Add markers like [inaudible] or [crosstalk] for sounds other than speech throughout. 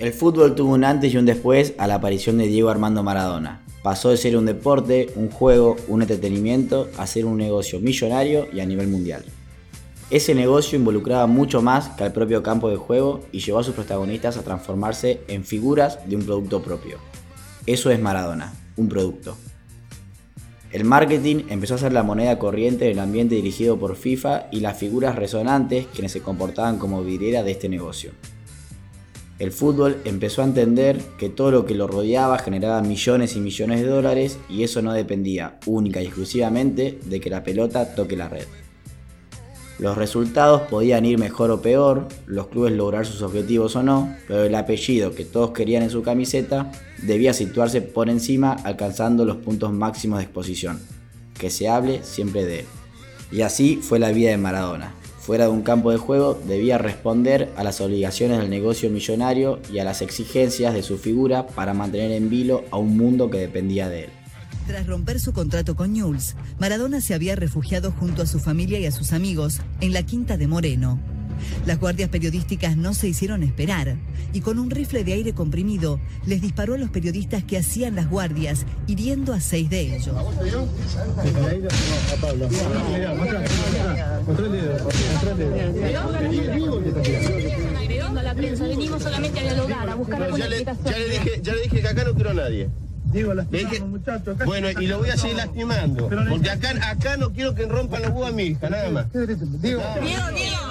El fútbol tuvo un antes y un después a la aparición de Diego Armando Maradona. Pasó de ser un deporte, un juego, un entretenimiento, a ser un negocio millonario y a nivel mundial. Ese negocio involucraba mucho más que al propio campo de juego y llevó a sus protagonistas a transformarse en figuras de un producto propio. Eso es Maradona, un producto. El marketing empezó a ser la moneda corriente del ambiente dirigido por FIFA y las figuras resonantes quienes se comportaban como vidriera de este negocio. El fútbol empezó a entender que todo lo que lo rodeaba generaba millones y millones de dólares y eso no dependía única y exclusivamente de que la pelota toque la red. Los resultados podían ir mejor o peor, los clubes lograr sus objetivos o no, pero el apellido que todos querían en su camiseta debía situarse por encima alcanzando los puntos máximos de exposición. Que se hable siempre de él. Y así fue la vida de Maradona fuera de un campo de juego, debía responder a las obligaciones del negocio millonario y a las exigencias de su figura para mantener en vilo a un mundo que dependía de él. Tras romper su contrato con Newell's, Maradona se había refugiado junto a su familia y a sus amigos en la Quinta de Moreno. Las guardias periodísticas no se hicieron esperar y con un rifle de aire comprimido les disparó a los periodistas que hacían las guardias, hiriendo a seis de ellos. Venimos solamente a dialogar, a buscar la ya, le, ya, le dije, ya le dije que acá no quiero a nadie. Digo, dije, muchachos. Bueno, y lo voy a seguir lastimando. Porque acá, acá no quiero que rompan los huevos a mi hija, nada más. Diego, Diego.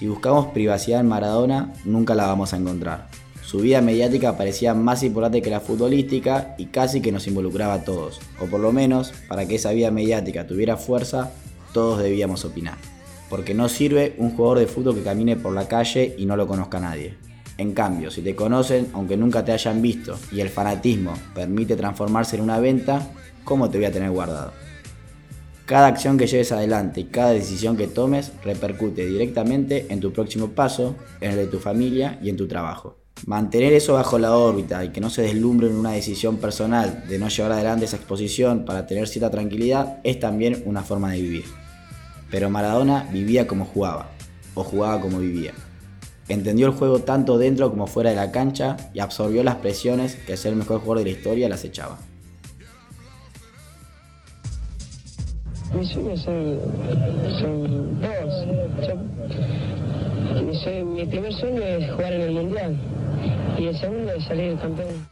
Si buscamos privacidad en Maradona, nunca la vamos a encontrar. Su vida mediática parecía más importante que la futbolística y casi que nos involucraba a todos. O por lo menos, para que esa vida mediática tuviera fuerza, todos debíamos opinar. Porque no sirve un jugador de fútbol que camine por la calle y no lo conozca nadie. En cambio, si te conocen, aunque nunca te hayan visto, y el fanatismo permite transformarse en una venta, ¿cómo te voy a tener guardado? Cada acción que lleves adelante y cada decisión que tomes repercute directamente en tu próximo paso, en el de tu familia y en tu trabajo. Mantener eso bajo la órbita y que no se deslumbre en una decisión personal de no llevar adelante esa exposición para tener cierta tranquilidad es también una forma de vivir. Pero Maradona vivía como jugaba, o jugaba como vivía. Entendió el juego tanto dentro como fuera de la cancha y absorbió las presiones que ser el mejor jugador de la historia las echaba. Mi sueño son, dos. mi, primer sueño es jugar en el Mundial y el segundo es salir campeón.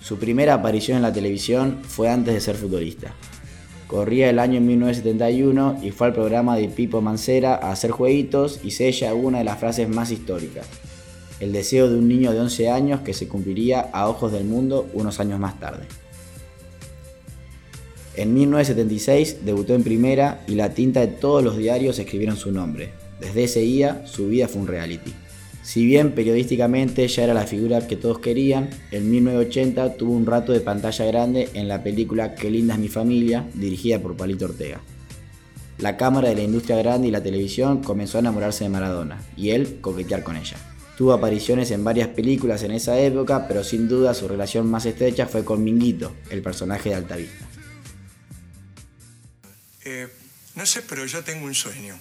Su primera aparición en la televisión fue antes de ser futbolista. Corría el año 1971 y fue al programa de Pipo Mancera a hacer jueguitos y sella una de las frases más históricas. El deseo de un niño de 11 años que se cumpliría a ojos del mundo unos años más tarde. En 1976 debutó en primera y la tinta de todos los diarios escribieron su nombre. Desde ese día su vida fue un reality. Si bien periodísticamente ya era la figura que todos querían, en 1980 tuvo un rato de pantalla grande en la película Qué linda es mi familia, dirigida por Palito Ortega. La cámara de la industria grande y la televisión comenzó a enamorarse de Maradona y él coquetear con ella. Tuvo apariciones en varias películas en esa época, pero sin duda su relación más estrecha fue con Minguito, el personaje de Altavista. No sé, pero yo tengo un sueño.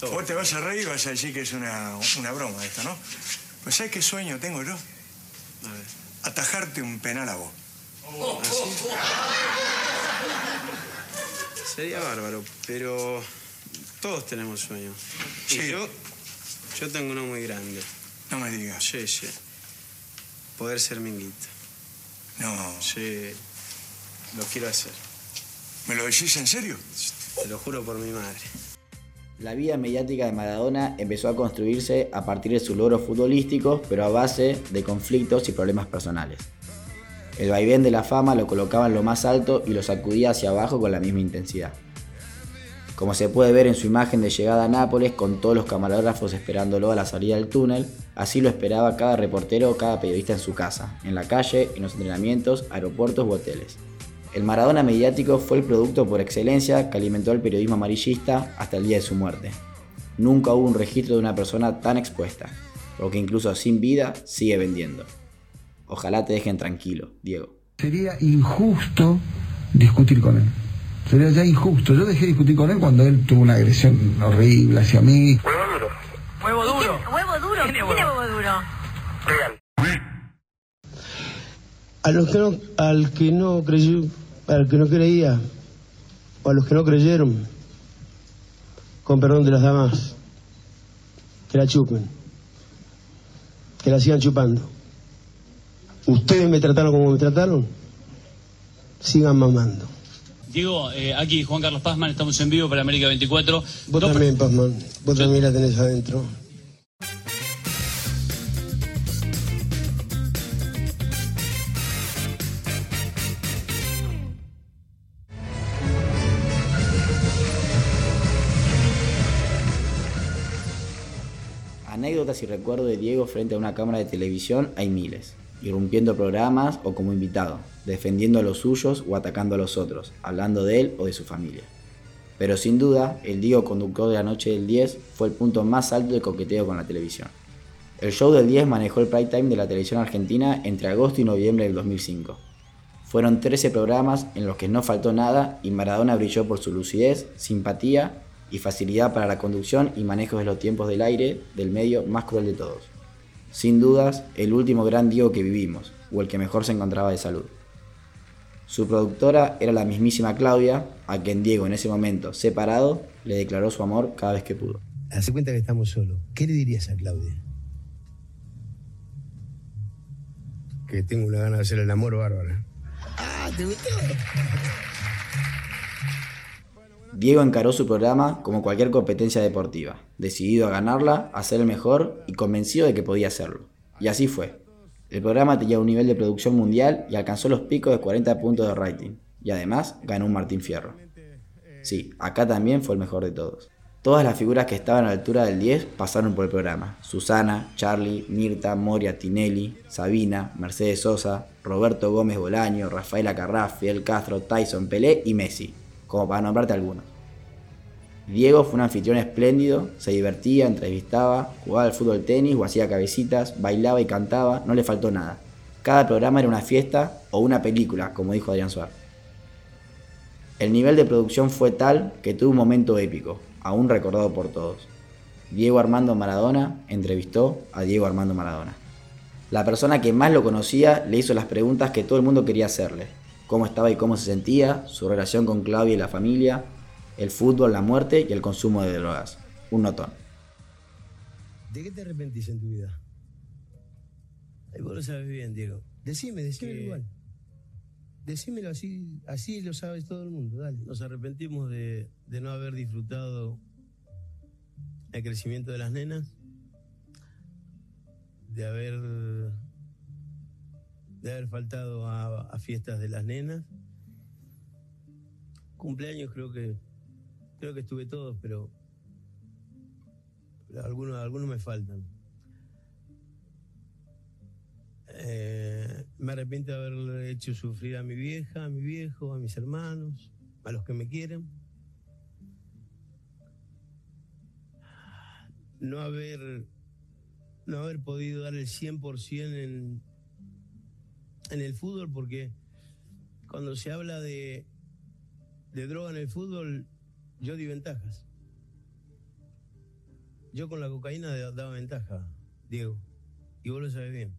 Vos te vas a reír y vas a decir que es una, broma esto, ¿no? Pues ¿sabes qué sueño tengo yo? Atajarte un penal a vos. [laughs] Sería bárbaro, pero todos tenemos sueños. Sí. yo, yo tengo uno muy grande. No me digas. Sí, sí. Poder ser minguito. No. Sí, lo quiero hacer. ¿Me lo decís en serio? Te lo juro por mi madre. La vida mediática de Maradona empezó a construirse a partir de sus logros futbolísticos, pero a base de conflictos y problemas personales. El vaivén de la fama lo colocaba en lo más alto y lo sacudía hacia abajo con la misma intensidad. Como se puede ver en su imagen de llegada a Nápoles con todos los camarógrafos esperándolo a la salida del túnel, así lo esperaba cada reportero o cada periodista en su casa, en la calle, en los entrenamientos, aeropuertos u hoteles. El Maradona mediático fue el producto por excelencia que alimentó el periodismo amarillista hasta el día de su muerte. Nunca hubo un registro de una persona tan expuesta, porque incluso sin vida sigue vendiendo. Ojalá te dejen tranquilo, Diego. Sería injusto discutir con él. Sería ya injusto. Yo dejé de discutir con él cuando él tuvo una agresión horrible hacia mí. Huevo duro. Huevo duro. Huevo duro. duro? ¿Quién es huevo duro? Real. A los que no, al que no creyó, al que no creía, o a los que no creyeron, con perdón de las damas, que la chupen, que la sigan chupando. Ustedes me trataron como me trataron, sigan mamando. Diego, eh, aquí Juan Carlos Pazman, estamos en vivo para América 24. Vos también, Pazman, vos también la tenés adentro. Anécdotas y recuerdos de Diego frente a una cámara de televisión hay miles, irrumpiendo programas o como invitado, defendiendo a los suyos o atacando a los otros, hablando de él o de su familia. Pero sin duda, el Diego conductor de la noche del 10 fue el punto más alto de coqueteo con la televisión. El show del 10 manejó el prime time de la televisión argentina entre agosto y noviembre del 2005. Fueron 13 programas en los que no faltó nada y Maradona brilló por su lucidez, simpatía y facilidad para la conducción y manejo de los tiempos del aire del medio más cruel de todos. Sin dudas, el último gran Diego que vivimos, o el que mejor se encontraba de salud. Su productora era la mismísima Claudia, a quien Diego en ese momento, separado, le declaró su amor cada vez que pudo. Hace cuenta que estamos solos. ¿Qué le dirías a Claudia? Que tengo una gana de hacer el amor bárbara. Ah, ¿te gustó? Diego encaró su programa como cualquier competencia deportiva, decidido a ganarla, a ser el mejor y convencido de que podía hacerlo. Y así fue. El programa tenía un nivel de producción mundial y alcanzó los picos de 40 puntos de rating, y además ganó un Martín Fierro. Sí, acá también fue el mejor de todos. Todas las figuras que estaban a la altura del 10 pasaron por el programa. Susana, Charlie, Mirta, Moria, Tinelli, Sabina, Mercedes Sosa, Roberto Gómez Bolaño, Rafaela Carraf, Fidel Castro, Tyson, Pelé y Messi como para nombrarte algunos. Diego fue un anfitrión espléndido, se divertía, entrevistaba, jugaba al fútbol tenis o hacía cabecitas, bailaba y cantaba, no le faltó nada. Cada programa era una fiesta o una película, como dijo Adrián Suárez. El nivel de producción fue tal que tuvo un momento épico, aún recordado por todos. Diego Armando Maradona entrevistó a Diego Armando Maradona. La persona que más lo conocía le hizo las preguntas que todo el mundo quería hacerle, cómo estaba y cómo se sentía, su relación con Claudia y la familia, el fútbol, la muerte y el consumo de drogas. Un notón. ¿De qué te arrepentís en tu vida? Ahí vos lo sabes bien, Diego. Decime, decime igual. Decímelo así, así lo sabes todo el mundo, dale. Nos arrepentimos de, de no haber disfrutado el crecimiento de las nenas, de haber de haber faltado a, fiestas de las nenas. Cumpleaños creo que creo que estuve todos, pero, algunos, algunos me faltan. Eh, me arrepiento de haber hecho sufrir a mi vieja, a mi viejo, a mis hermanos, a los que me quieren. No haber, no haber podido dar el 100% en, en el fútbol porque cuando se habla de, droga en el fútbol, yo di ventajas. Yo con la cocaína daba ventaja, Diego. Y vos lo sabés bien.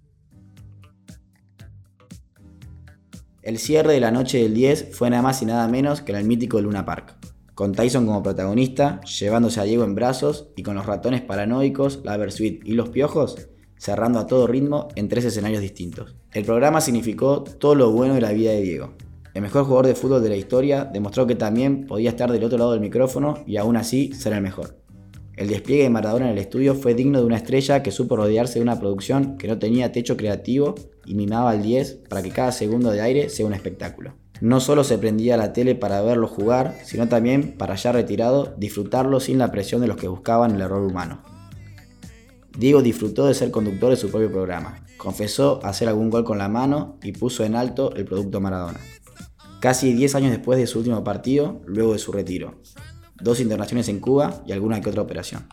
El cierre de la noche del 10 fue nada más y nada menos que en el mítico Luna Park, con Tyson como protagonista, llevándose a Diego en brazos y con los ratones paranoicos, la Versuit y los piojos cerrando a todo ritmo en tres escenarios distintos. El programa significó todo lo bueno de la vida de Diego. El mejor jugador de fútbol de la historia demostró que también podía estar del otro lado del micrófono y aún así ser el mejor. El despliegue de Maradona en el estudio fue digno de una estrella que supo rodearse de una producción que no tenía techo creativo y mimaba al 10 para que cada segundo de aire sea un espectáculo. No solo se prendía la tele para verlo jugar, sino también para ya retirado disfrutarlo sin la presión de los que buscaban el error humano. Diego disfrutó de ser conductor de su propio programa, confesó hacer algún gol con la mano y puso en alto el producto Maradona. Casi 10 años después de su último partido, luego de su retiro. Dos internaciones en Cuba y alguna que otra operación.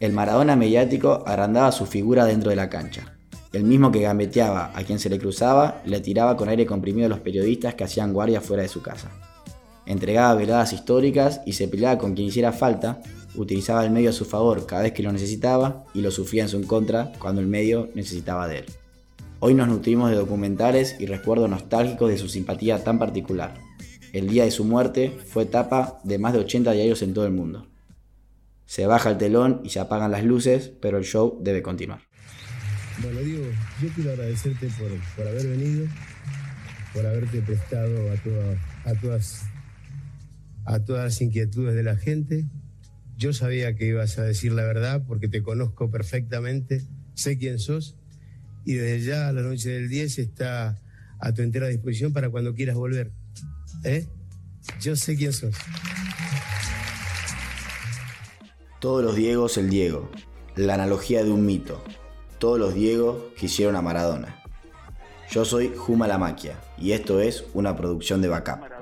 El Maradona mediático agrandaba su figura dentro de la cancha. El mismo que gambeteaba a quien se le cruzaba le tiraba con aire comprimido a los periodistas que hacían guardia fuera de su casa. Entregaba veladas históricas y se peleaba con quien hiciera falta utilizaba el medio a su favor cada vez que lo necesitaba y lo sufría en su contra cuando el medio necesitaba de él. Hoy nos nutrimos de documentales y recuerdos nostálgicos de su simpatía tan particular. El día de su muerte fue etapa de más de 80 diarios en todo el mundo. Se baja el telón y se apagan las luces, pero el show debe continuar. Bueno, Diego, yo quiero agradecerte por, haber venido, por haberte prestado a, a, todas, a todas las inquietudes de la gente. Yo sabía que ibas a decir la verdad porque te conozco perfectamente, sé quién sos y desde ya la noche del 10 está a tu entera disposición para cuando quieras volver. ¿Eh? Yo sé quién sos. Todos los Diegos el Diego, la analogía de un mito. Todos los Diegos quisieron a Maradona. Yo soy Juma La Maquia y esto es una producción de Backup.